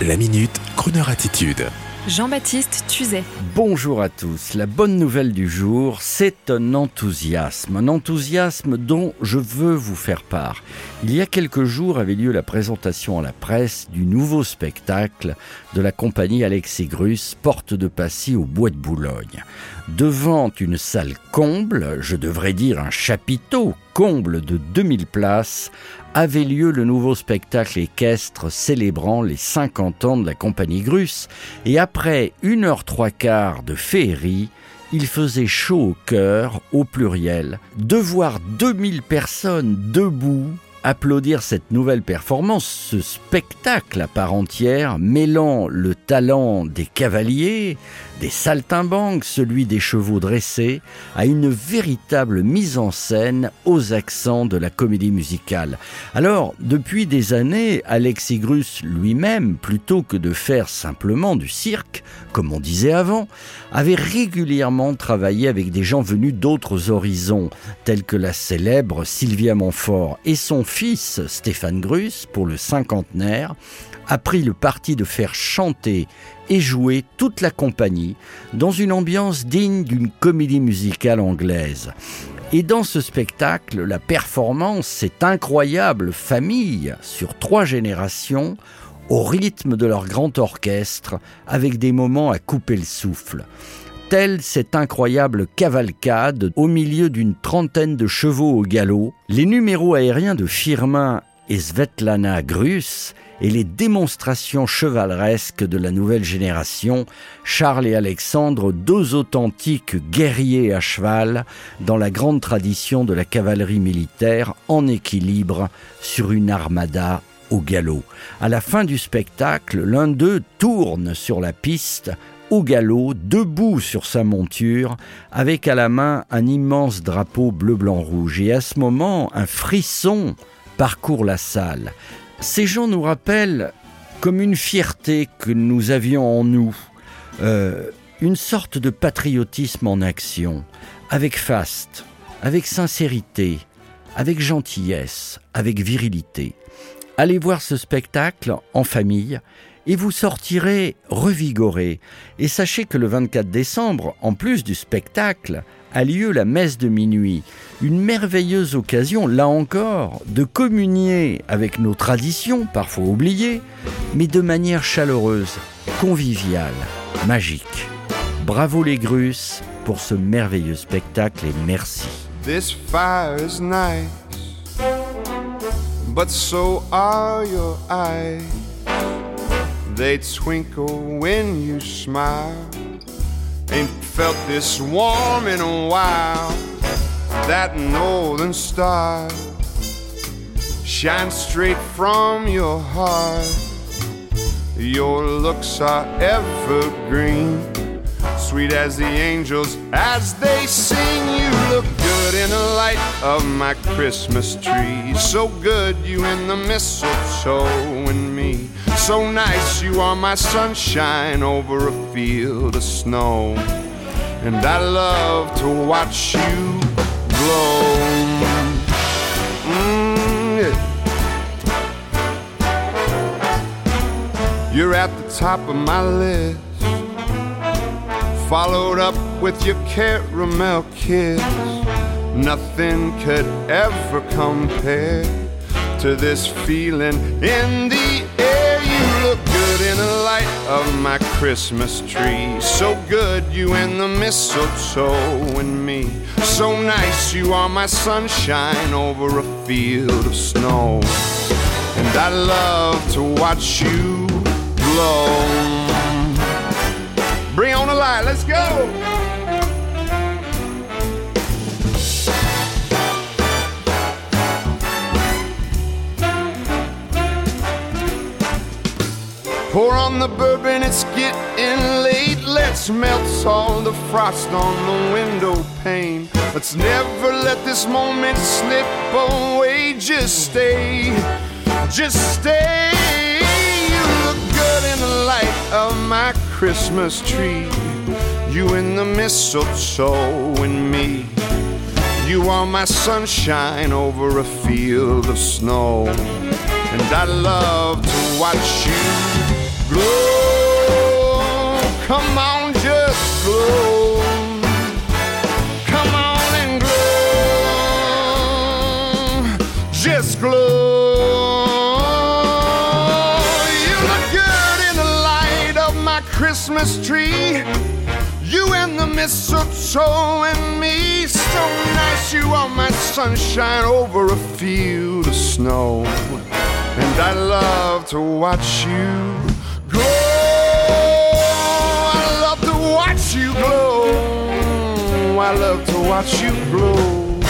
La minute, Kroneur attitude. Jean-Baptiste Tuzet. Bonjour à tous. La bonne nouvelle du jour, c'est un enthousiasme, un enthousiasme dont je veux vous faire part. Il y a quelques jours avait lieu la présentation à la presse du nouveau spectacle de la compagnie Alexis Grus, Porte de Passy au Bois de Boulogne. Devant une salle comble, je devrais dire un chapiteau comble de 2000 places, avait lieu le nouveau spectacle équestre célébrant les 50 ans de la compagnie Grus, et après une heure trois quarts de féerie, il faisait chaud au cœur, au pluriel, de voir 2000 personnes debout applaudir cette nouvelle performance, ce spectacle à part entière, mêlant le talent des cavaliers, des saltimbanques, celui des chevaux dressés, à une véritable mise en scène aux accents de la comédie musicale. Alors, depuis des années, Alexis Grus lui-même, plutôt que de faire simplement du cirque, comme on disait avant, avait régulièrement travaillé avec des gens venus d'autres horizons, tels que la célèbre Sylvia Montfort et son fils Stéphane Grus pour le cinquantenaire, a pris le parti de faire chanter et jouer toute la compagnie dans une ambiance digne d'une comédie musicale anglaise. Et dans ce spectacle, la performance, cette incroyable famille sur trois générations, au rythme de leur grand orchestre, avec des moments à couper le souffle telle cette incroyable cavalcade au milieu d'une trentaine de chevaux au galop, les numéros aériens de Firmin et Svetlana Grus et les démonstrations chevaleresques de la nouvelle génération, Charles et Alexandre, deux authentiques guerriers à cheval dans la grande tradition de la cavalerie militaire en équilibre sur une armada au galop. À la fin du spectacle, l'un d'eux tourne sur la piste galop, debout sur sa monture, avec à la main un immense drapeau bleu-blanc-rouge. Et à ce moment, un frisson parcourt la salle. Ces gens nous rappellent comme une fierté que nous avions en nous, euh, une sorte de patriotisme en action, avec faste, avec sincérité, avec gentillesse, avec virilité. Allez voir ce spectacle en famille et vous sortirez revigoré. Et sachez que le 24 décembre, en plus du spectacle, a lieu la messe de minuit. Une merveilleuse occasion, là encore, de communier avec nos traditions, parfois oubliées, mais de manière chaleureuse, conviviale, magique. Bravo les Grusses pour ce merveilleux spectacle et merci. This fire is nice, but so are your eyes. They twinkle when you smile. Ain't felt this warm in a while. That northern star shines straight from your heart. Your looks are evergreen, sweet as the angels as they sing. You look good in the light of my Christmas tree. So good, you in the mistletoe and me. So nice, you are my sunshine over a field of snow. And I love to watch you glow. Mm. You're at the top of my list. Followed up with your caramel kiss. Nothing could ever compare to this feeling in the air. You look good in the light of my Christmas tree. So good, you and the mistletoe and me. So nice, you are my sunshine over a field of snow. And I love to watch you glow. Bring on the light, let's go! Pour on the bourbon, it's getting late. Let's melt all the frost on the window pane. Let's never let this moment slip away. Just stay, just stay. You look good in the light of my Christmas tree. You in the mistletoe and me. You are my sunshine over a field of snow. And I love to watch you glow. Come on, just glow. Come on and glow. Just glow. You look good in the light of my Christmas tree. You and the mistletoe and me, so nice. You are my sunshine over a field of snow. And I love to watch you glow. I love to watch you glow. I love to watch you glow.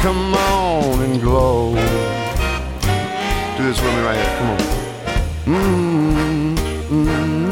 Come on and glow. Do this with me right here. Come on. Mm,